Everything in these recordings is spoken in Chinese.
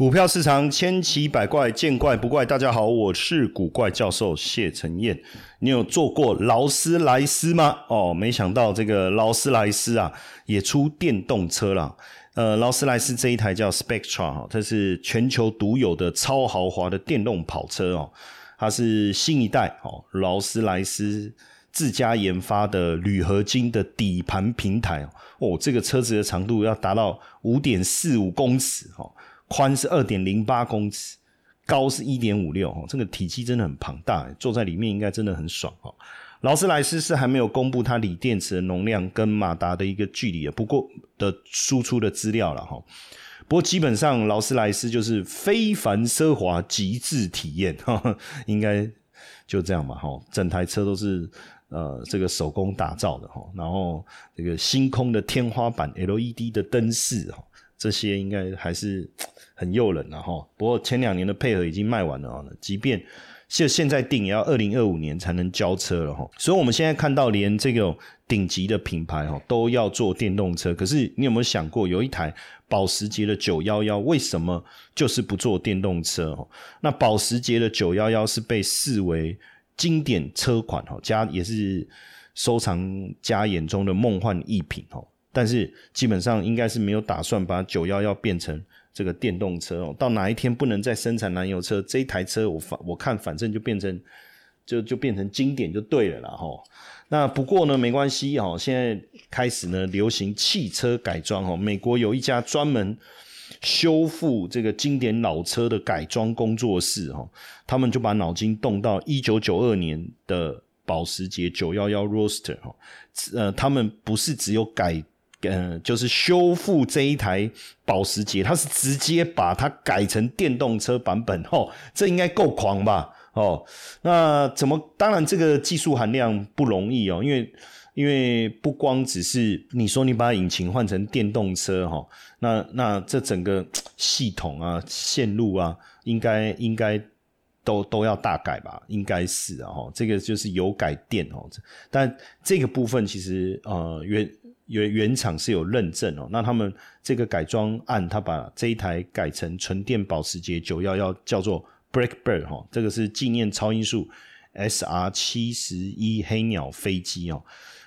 股票市场千奇百怪，见怪不怪。大家好，我是古怪教授谢承彦。你有做过劳斯莱斯吗？哦，没想到这个劳斯莱斯啊，也出电动车了。呃，劳斯莱斯这一台叫 Spectra 哈，它是全球独有的超豪华的电动跑车哦。它是新一代哦，劳斯莱斯自家研发的铝合金的底盘平台哦。这个车子的长度要达到五点四五公尺哦。宽是二点零八公尺，高是一点五六，这个体积真的很庞大，坐在里面应该真的很爽哦。劳斯莱斯是还没有公布它锂电池的容量跟马达的一个距离，不过的输出的资料了哈。不过基本上劳斯莱斯就是非凡奢华极致体验哈，应该就这样吧哈。整台车都是呃这个手工打造的哈，然后这个星空的天花板 LED 的灯饰哈。这些应该还是很诱人的哈，不过前两年的配合已经卖完了啊，即便现现在定也要二零二五年才能交车了哈，所以我们现在看到连这个顶级的品牌哈都要做电动车，可是你有没有想过，有一台保时捷的九幺幺为什么就是不做电动车？那保时捷的九幺幺是被视为经典车款哈，家也是收藏家眼中的梦幻逸品哈。但是基本上应该是没有打算把九幺幺变成这个电动车哦。到哪一天不能再生产燃油车，这一台车我反我看反正就变成就就变成经典就对了啦哈。那不过呢没关系哦，现在开始呢流行汽车改装哦。美国有一家专门修复这个经典老车的改装工作室哈，他们就把脑筋动到一九九二年的保时捷九幺幺 Roadster 哈，呃，他们不是只有改。嗯，就是修复这一台保时捷，它是直接把它改成电动车版本哦，这应该够狂吧？哦，那怎么？当然，这个技术含量不容易哦，因为因为不光只是你说你把引擎换成电动车哈，那那这整个系统啊、线路啊，应该应该都都要大改吧？应该是啊，哦，这个就是油改电哦，但这个部分其实呃原。原原厂是有认证哦，那他们这个改装案，他把这一台改成纯电保时捷九幺幺，叫做 Breakbird 哈，这个是纪念超音速 SR 七十一黑鸟飞机哦。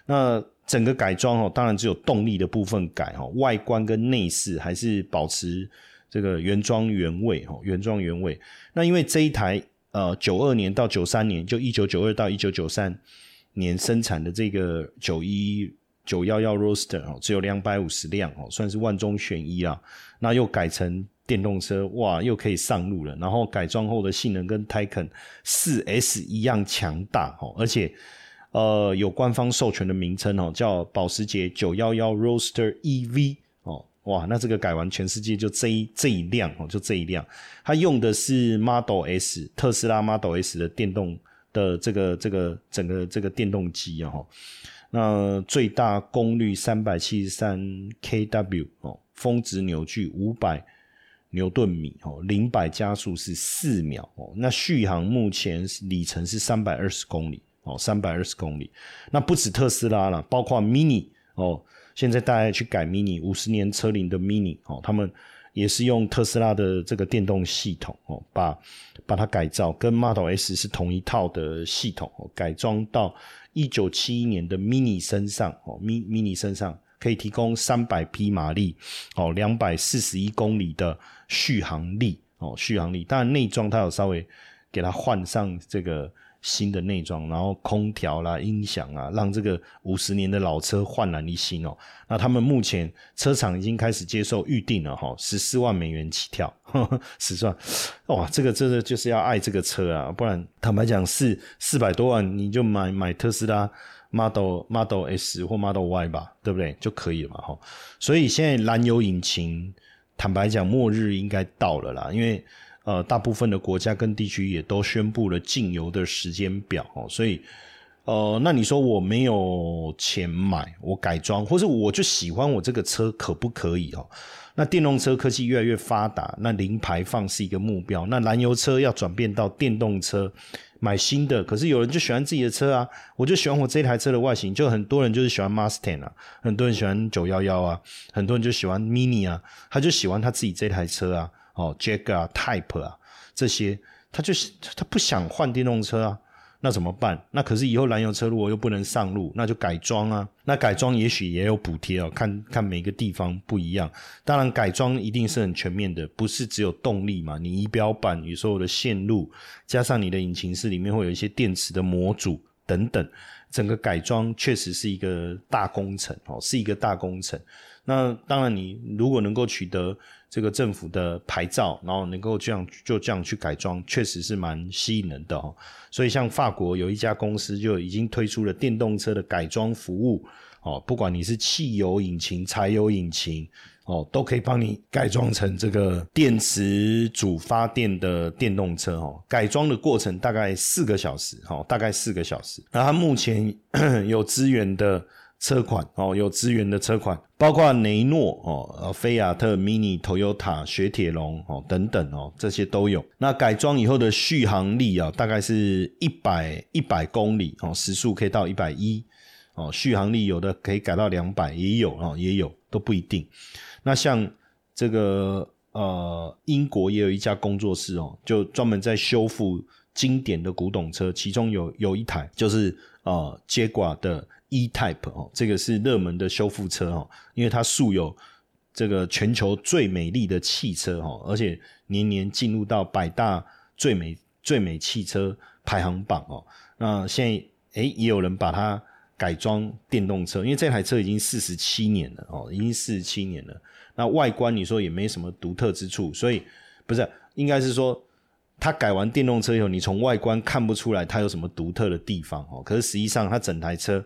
那整个改装哦，当然只有动力的部分改哈，外观跟内饰还是保持这个原装原味哈，原装原味。那因为这一台呃九二年到九三年，就一九九二到一九九三年生产的这个九一。九幺幺 Roaster 哦，只有两百五十辆哦，算是万中选一啊。那又改成电动车，哇，又可以上路了。然后改装后的性能跟 Taycan 四 S 一样强大哦，而且呃有官方授权的名称哦，叫保时捷九幺幺 Roaster EV 哦，哇，那这个改完全世界就这一这一辆哦，就这一辆，它用的是 Model S 特斯拉 Model S 的电动的这个这个整个这个电动机啊。那最大功率三百七十三 kW 哦，峰值扭矩五百牛顿米哦，零百加速是四秒哦。那续航目前里程是三百二十公里哦，三百二十公里。那不止特斯拉了，包括 Mini 哦，现在大家去改 Mini 五十年车龄的 Mini 哦，他们也是用特斯拉的这个电动系统哦，把把它改造，跟 Model S 是同一套的系统哦，改装到。一九七一年的 Mini 身上哦，Mi Mini 身上可以提供三百匹马力哦，两百四十一公里的续航力哦，续航力。当然内装它有稍微给它换上这个。新的内装，然后空调啦、音响啊，让这个五十年的老车焕然一新哦。那他们目前车厂已经开始接受预定了哈，十四万美元起跳，十四万哇！这个真的就是要爱这个车啊，不然坦白讲，四四百多万你就买买特斯拉 Model Model S 或 Model Y 吧，对不对？就可以了嘛哈。所以现在燃油引擎，坦白讲，末日应该到了啦，因为。呃，大部分的国家跟地区也都宣布了禁油的时间表哦，所以，呃，那你说我没有钱买，我改装，或者我就喜欢我这个车，可不可以哦？那电动车科技越来越发达，那零排放是一个目标，那燃油车要转变到电动车，买新的，可是有人就喜欢自己的车啊，我就喜欢我这台车的外形，就很多人就是喜欢 Mustang 啊，很多人喜欢九幺幺啊，很多人就喜欢 Mini 啊，他就喜欢他自己这台车啊。哦，Jag 啊，Type 啊这些，他就是他不想换电动车啊。那怎么办？那可是以后燃油车如果又不能上路，那就改装啊。那改装也许也有补贴哦，看看每个地方不一样。当然改装一定是很全面的，不是只有动力嘛。你仪表板、你所有的线路，加上你的引擎室里面会有一些电池的模组等等，整个改装确实是一个大工程哦，是一个大工程。那当然，你如果能够取得这个政府的牌照，然后能够这样就这样去改装，确实是蛮吸引人的哦。所以，像法国有一家公司就已经推出了电动车的改装服务哦，不管你是汽油引擎、柴油引擎哦，都可以帮你改装成这个电池主发电的电动车哦。改装的过程大概四个小时哦，大概四个小时。那它目前 有资源的。车款哦，有资源的车款，包括雷诺哦，呃，菲亚特、Mini、Toyota、雪铁龙哦等等哦，这些都有。那改装以后的续航力啊，大概是一百一百公里哦，时速可以到一百一哦，续航力有的可以改到两百，也有哦，也有都不一定。那像这个呃，英国也有一家工作室哦，就专门在修复经典的古董车，其中有有一台就是呃，接管的。E-Type 哦，这个是热门的修复车哦，因为它素有这个全球最美丽的汽车哦，而且年年进入到百大最美最美汽车排行榜哦。那现在诶，也有人把它改装电动车，因为这台车已经四十七年了哦，已经四十七年了。那外观你说也没什么独特之处，所以不是应该是说。它改完电动车以后，你从外观看不出来它有什么独特的地方哦。可是实际上，它整台车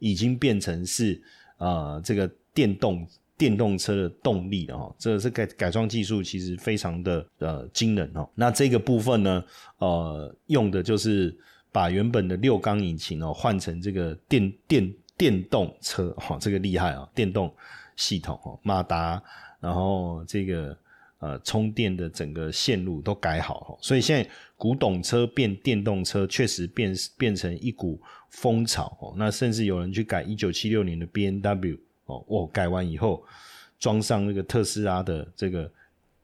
已经变成是呃这个电动电动车的动力了哈。这是改改装技术其实非常的呃惊人哦。那这个部分呢，呃，用的就是把原本的六缸引擎哦换成这个电电电动车哈，这个厉害啊，电动系统哦，马达，然后这个。呃，充电的整个线路都改好，所以现在古董车变电动车，确实变变成一股风潮哦。那甚至有人去改一九七六年的 B N W 哦，哦，改完以后装上那个特斯拉的这个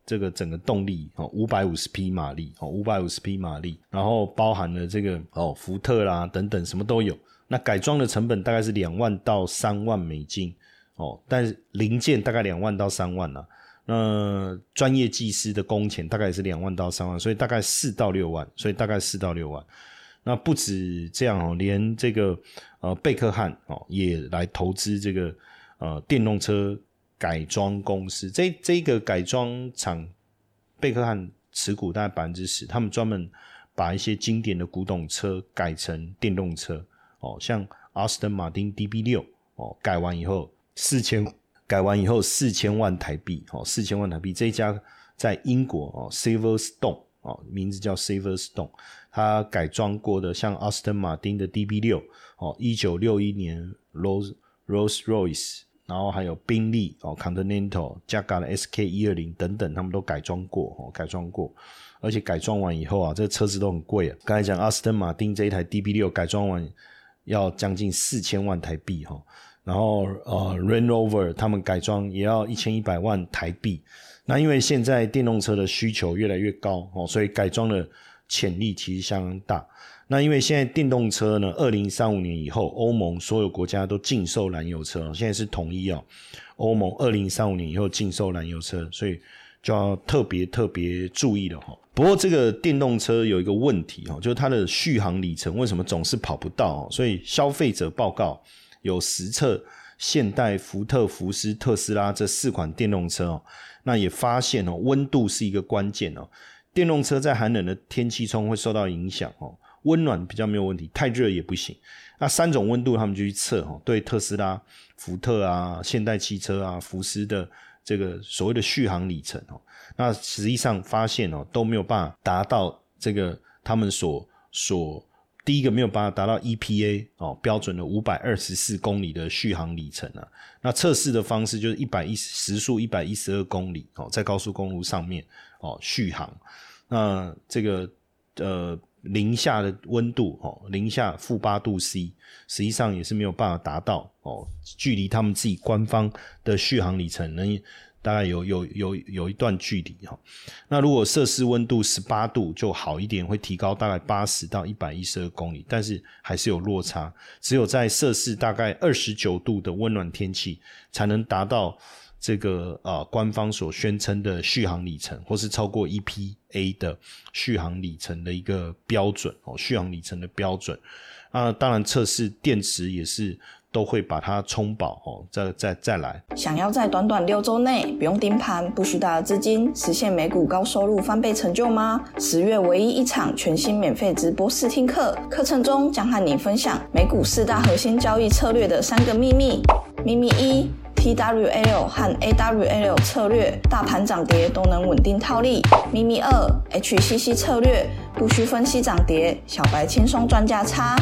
这个整个动力哦，五百五十匹马力哦，五百五十匹马力，然后包含了这个哦，福特啦等等，什么都有。那改装的成本大概是两万到三万美金哦，但是零件大概两万到三万啊。那专业技师的工钱大概也是两万到三万，所以大概四到六万，所以大概四到六万。那不止这样哦，连这个呃贝克汉哦也来投资这个呃电动车改装公司。这这个改装厂贝克汉持股大概百分之十，他们专门把一些经典的古董车改成电动车哦，像阿斯顿马丁 DB 六哦，改完以后四千。改完以后四千万台币，哦，四千万台币，这一家在英国哦，Silverstone 哦，名字叫 Silverstone，它改装过的像阿斯顿马丁的 DB 六哦，一九六一年 Rolls Rolls Royce，然后还有宾利哦，Continental 加嘎的 SK 一二零等等，他们都改装过哦，改装过，而且改装完以后啊，这个车子都很贵啊。刚才讲阿斯顿马丁这一台 DB 六改装完要将近四千万台币哈。然后呃，Range Rover 他们改装也要一千一百万台币。那因为现在电动车的需求越来越高哦，所以改装的潜力其实相当大。那因为现在电动车呢，二零三五年以后，欧盟所有国家都禁售燃油车，现在是统一哦。欧盟二零三五年以后禁售燃油车，所以就要特别特别注意了哈。不过这个电动车有一个问题哈，就是它的续航里程为什么总是跑不到？所以消费者报告。有实测现代、福特、福斯、特斯拉这四款电动车哦，那也发现哦，温度是一个关键哦。电动车在寒冷的天气中会受到影响哦，温暖比较没有问题，太热也不行。那三种温度他们就去测哦，对特斯拉、福特啊、现代汽车啊、福斯的这个所谓的续航里程哦，那实际上发现哦都没有办法达到这个他们所所。第一个没有办法达到 EPA 哦标准的五百二十四公里的续航里程啊，那测试的方式就是一百一时速一百一十二公里哦，在高速公路上面哦续航，那这个呃零下的温度哦零下负八度 C，实际上也是没有办法达到哦，距离他们自己官方的续航里程能大概有有有有一段距离哈。那如果摄氏温度十八度就好一点，会提高大概八十到一百一十二公里，但是还是有落差。只有在摄氏大概二十九度的温暖天气，才能达到这个啊官方所宣称的续航里程，或是超过 EPA 的续航里程的一个标准哦，续航里程的标准。那当然测试电池也是。都会把它充饱哦，再再再来。想要在短短六周内不用盯盘、不需大的资金，实现美股高收入翻倍成就吗？十月唯一一场全新免费直播试听课，课程中将和你分享美股四大核心交易策略的三个秘密。秘密一：TWL 和 AWL 策略，大盘涨跌都能稳定套利。秘密二：HCC 策略，不需分析涨跌，小白轻松赚价差。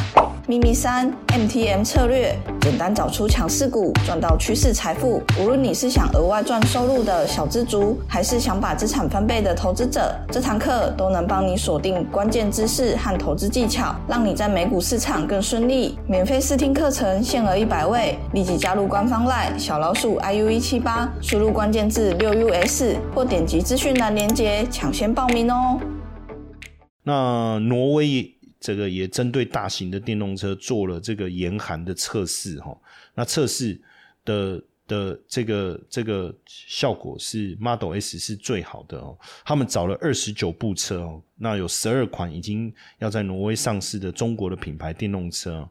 秘密三，MTM 策略，简单找出强势股，赚到趋势财富。无论你是想额外赚收入的小资族，还是想把资产翻倍的投资者，这堂课都能帮你锁定关键知识和投资技巧，让你在美股市场更顺利。免费试听课程限额一百位，立即加入官方 LINE 小老鼠 iu 一七八，输入关键字六 us 或点击资讯栏链接抢先报名哦。那挪威。这个也针对大型的电动车做了这个严寒的测试哈，那测试的的这个这个效果是 Model S 是最好的哦。他们找了二十九部车哦，那有十二款已经要在挪威上市的中国的品牌电动车，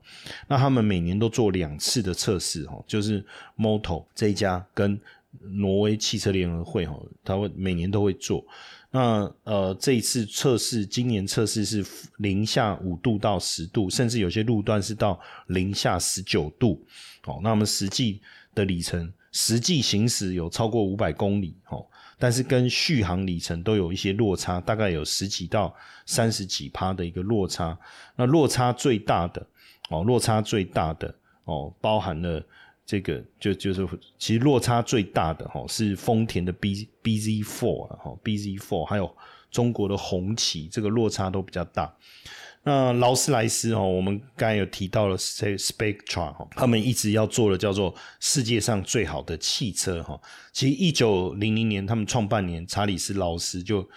那他们每年都做两次的测试哦，就是 Moto 这一家跟挪威汽车联合会哈，他会每年都会做。那呃，这一次测试，今年测试是零下五度到十度，甚至有些路段是到零下十九度。哦，那我们实际的里程，实际行驶有超过五百公里。哦，但是跟续航里程都有一些落差，大概有十几到三十几趴的一个落差。那落差最大的，哦，落差最大的，哦，包含了。这个就就是其实落差最大的哈是丰田的 B B Z Four 啊哈 B Z Four 还有中国的红旗，这个落差都比较大。那劳斯莱斯哦，我们刚才有提到了 Spectra 哈，他们一直要做的叫做世界上最好的汽车哈。其实一九零零年他们创办年，查理斯劳斯就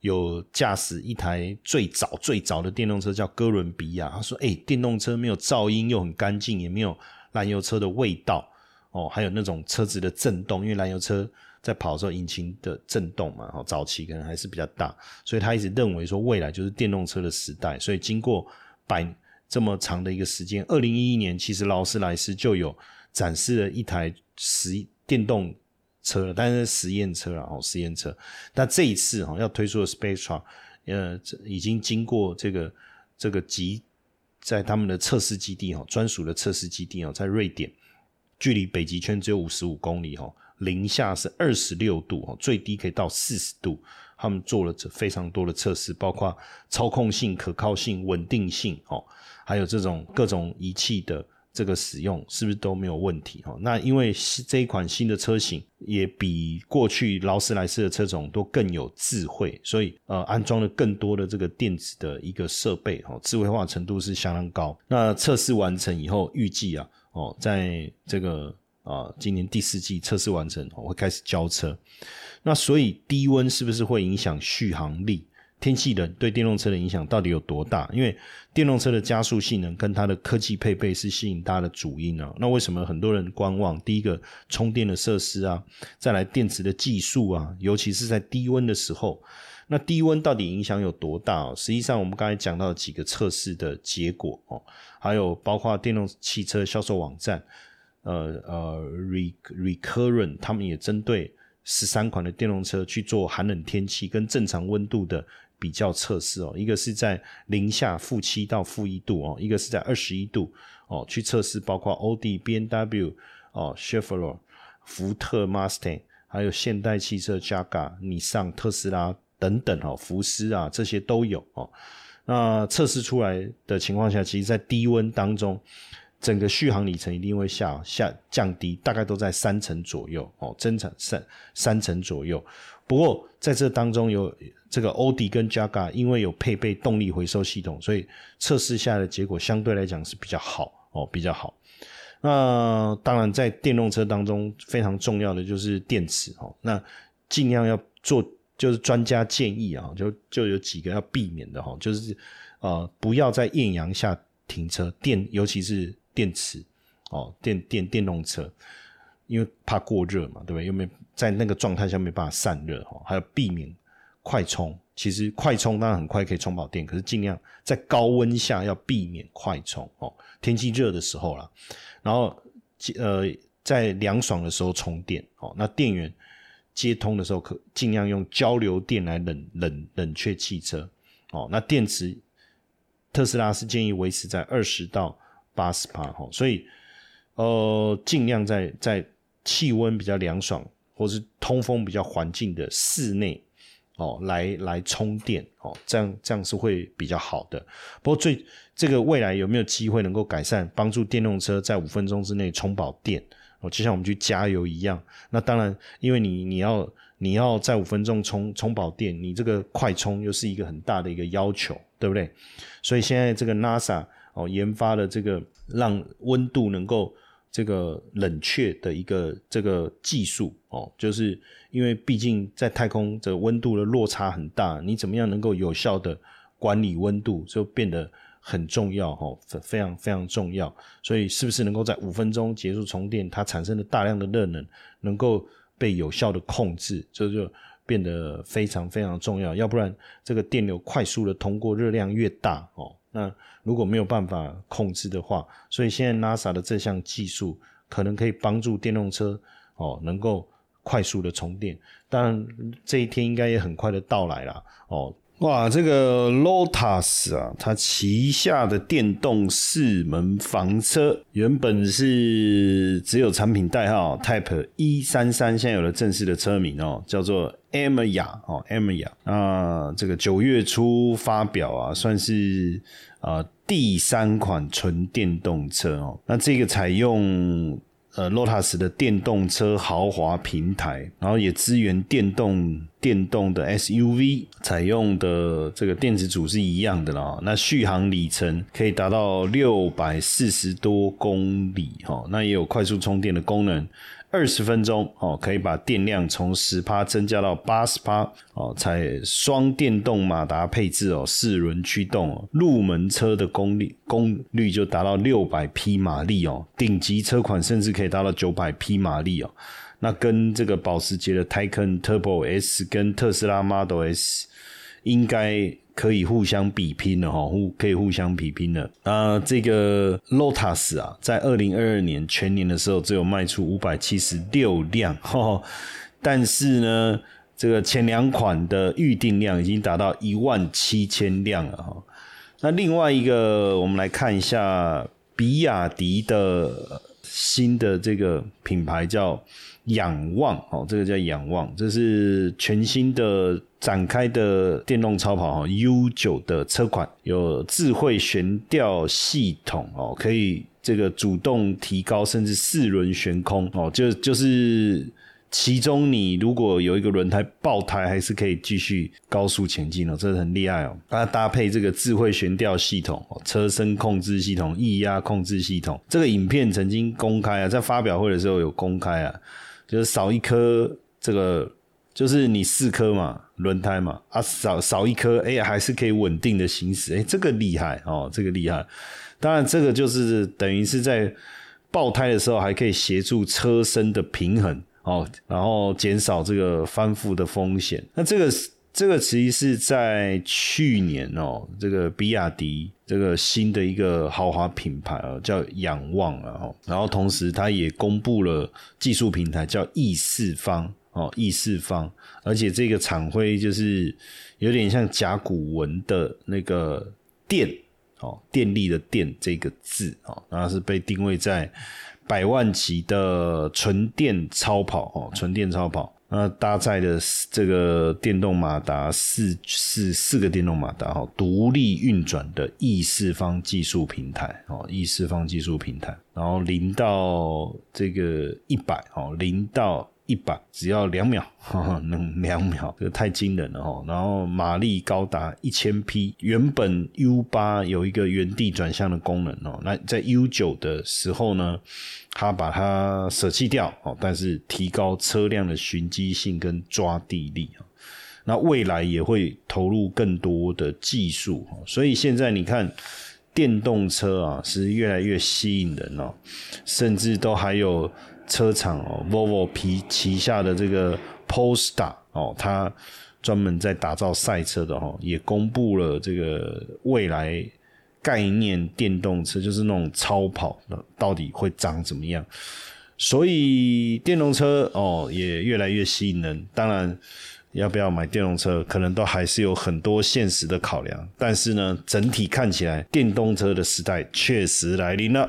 有驾驶一台最早最早的电动车叫哥伦比亚，他说：“哎，电动车没有噪音，又很干净，也没有。”燃油车的味道哦，还有那种车子的震动，因为燃油车在跑的时候，引擎的震动嘛，哦，早期可能还是比较大，所以他一直认为说未来就是电动车的时代。所以经过百这么长的一个时间，二零一一年其实劳斯莱斯就有展示了一台实电动车了，但是实验车了哦，实验车。那这一次哈要推出的 Spectra，呃，已经经过这个这个极。在他们的测试基地哈，专属的测试基地哦，在瑞典，距离北极圈只有五十五公里哈，零下是二十六度哦，最低可以到四十度。他们做了这非常多的测试，包括操控性、可靠性、稳定性哦，还有这种各种仪器的。这个使用是不是都没有问题哈？那因为这一款新的车型也比过去劳斯莱斯的车种都更有智慧，所以呃安装了更多的这个电子的一个设备哈，智慧化程度是相当高。那测试完成以后，预计啊哦，在这个啊今年第四季测试完成我会开始交车。那所以低温是不是会影响续航力？天气冷对电动车的影响到底有多大？因为电动车的加速性能跟它的科技配备是吸引大家的主因啊。那为什么很多人观望？第一个，充电的设施啊，再来电池的技术啊，尤其是在低温的时候，那低温到底影响有多大？实际上，我们刚才讲到几个测试的结果哦，还有包括电动汽车销售网站，呃呃，Re Recurrent，他们也针对十三款的电动车去做寒冷天气跟正常温度的。比较测试哦，一个是在零下负七到负一度哦，一个是在二十一度哦，去测试包括奥迪、B N W 哦、雪佛兰、福特、Mustang，还有现代汽车、Jaguar、你上特斯拉等等哦，福斯啊这些都有哦。那测试出来的情况下，其实在低温当中，整个续航里程一定会下下降低，大概都在三成左右哦，增长三三成左右。不过在这当中有。这个欧迪跟 Jaga 因为有配备动力回收系统，所以测试下来的结果相对来讲是比较好哦比较好。那当然，在电动车当中非常重要的就是电池哦。那尽量要做，就是专家建议啊，就就有几个要避免的哈，就是呃，不要在艳阳下停车，电尤其是电池哦，电电电动车，因为怕过热嘛，对不对？又没在那个状态下没办法散热哈，还要避免快充。其实快充当然很快可以充饱电，可是尽量在高温下要避免快充哦。天气热的时候啦。然后，呃，在凉爽的时候充电哦。那电源接通的时候，可尽量用交流电来冷冷冷却汽车哦。那电池，特斯拉是建议维持在二十到八十帕哈。所以，呃，尽量在在气温比较凉爽或是通风比较环境的室内。哦，来来充电哦，这样这样是会比较好的。不过最这个未来有没有机会能够改善，帮助电动车在五分钟之内充饱电？哦，就像我们去加油一样。那当然，因为你你要你要在五分钟充充饱电，你这个快充又是一个很大的一个要求，对不对？所以现在这个 NASA 哦研发的这个让温度能够。这个冷却的一个这个技术哦，就是因为毕竟在太空这温度的落差很大，你怎么样能够有效的管理温度，就变得很重要哈，非常非常重要。所以是不是能够在五分钟结束充电，它产生的大量的热能能够被有效的控制，这就变得非常非常重要。要不然这个电流快速的通过，热量越大哦。那如果没有办法控制的话，所以现在 NASA 的这项技术可能可以帮助电动车哦，能够快速的充电。当然，这一天应该也很快的到来了哦。哇，这个 Lotus 啊，它旗下的电动四门房车原本是只有产品代号 Type 一三三，现在有了正式的车名哦，叫做 M 雅哦，M 雅啊，这个九月初发表啊，算是啊第三款纯电动车哦，那这个采用。呃，Lotus 的电动车豪华平台，然后也支援电动电动的 SUV，采用的这个电池组是一样的啦。那续航里程可以达到六百四十多公里，哈，那也有快速充电的功能。二十分钟哦，可以把电量从十趴增加到八十趴哦。采双电动马达配置哦，四轮驱动哦，入门车的功率功率就达到六百匹马力哦，顶级车款甚至可以达到九百匹马力哦。那跟这个保时捷的 Taycan Turbo S 跟特斯拉 Model S 应该。可以互相比拼的哈，互可以互相比拼的。啊，这个 Lotus 啊，在二零二二年全年的时候，只有卖出五百七十六辆，哈，但是呢，这个前两款的预定量已经达到一万七千辆了哈。那另外一个，我们来看一下比亚迪的新的这个品牌叫。仰望哦，这个叫仰望，这是全新的展开的电动超跑哈，U 九的车款，有智慧悬吊系统哦，可以这个主动提高甚至四轮悬空哦，就就是其中你如果有一个轮胎爆胎，还是可以继续高速前进哦，这是很厉害哦。它搭配这个智慧悬吊系统、车身控制系统、液压控制系统，这个影片曾经公开啊，在发表会的时候有公开啊。就是少一颗，这个就是你四颗嘛，轮胎嘛，啊少少一颗，哎，还是可以稳定的行驶，哎，这个厉害哦，这个厉害。当然，这个就是等于是在爆胎的时候，还可以协助车身的平衡哦，然后减少这个翻覆的风险。那这个这个其实是在去年哦，这个比亚迪这个新的一个豪华品牌哦，叫仰望了哈。然后同时，它也公布了技术平台叫 E 四方哦，E 四方，而且这个厂徽就是有点像甲骨文的那个电哦，电力的电这个字哦，然后是被定位在百万级的纯电超跑哦，纯电超跑。那搭载的这个电动马达四四四个电动马达哈，独立运转的易四方技术平台哦易四方技术平台，然后零到这个一百哦，零到一百只要两秒，能两秒，这太惊人了哦。然后马力高达一千匹，原本 U 八有一个原地转向的功能哦，那在 U 九的时候呢，它把它舍弃掉哦，但是提高车辆的寻迹性跟抓地力啊。那未来也会投入更多的技术，所以现在你看电动车啊是越来越吸引人哦，甚至都还有。车厂哦，Volvo 皮旗下的这个 Polestar 哦，它专门在打造赛车的哦，也公布了这个未来概念电动车，就是那种超跑到底会长怎么样。所以电动车哦也越来越吸引人。当然，要不要买电动车，可能都还是有很多现实的考量。但是呢，整体看起来，电动车的时代确实来临了。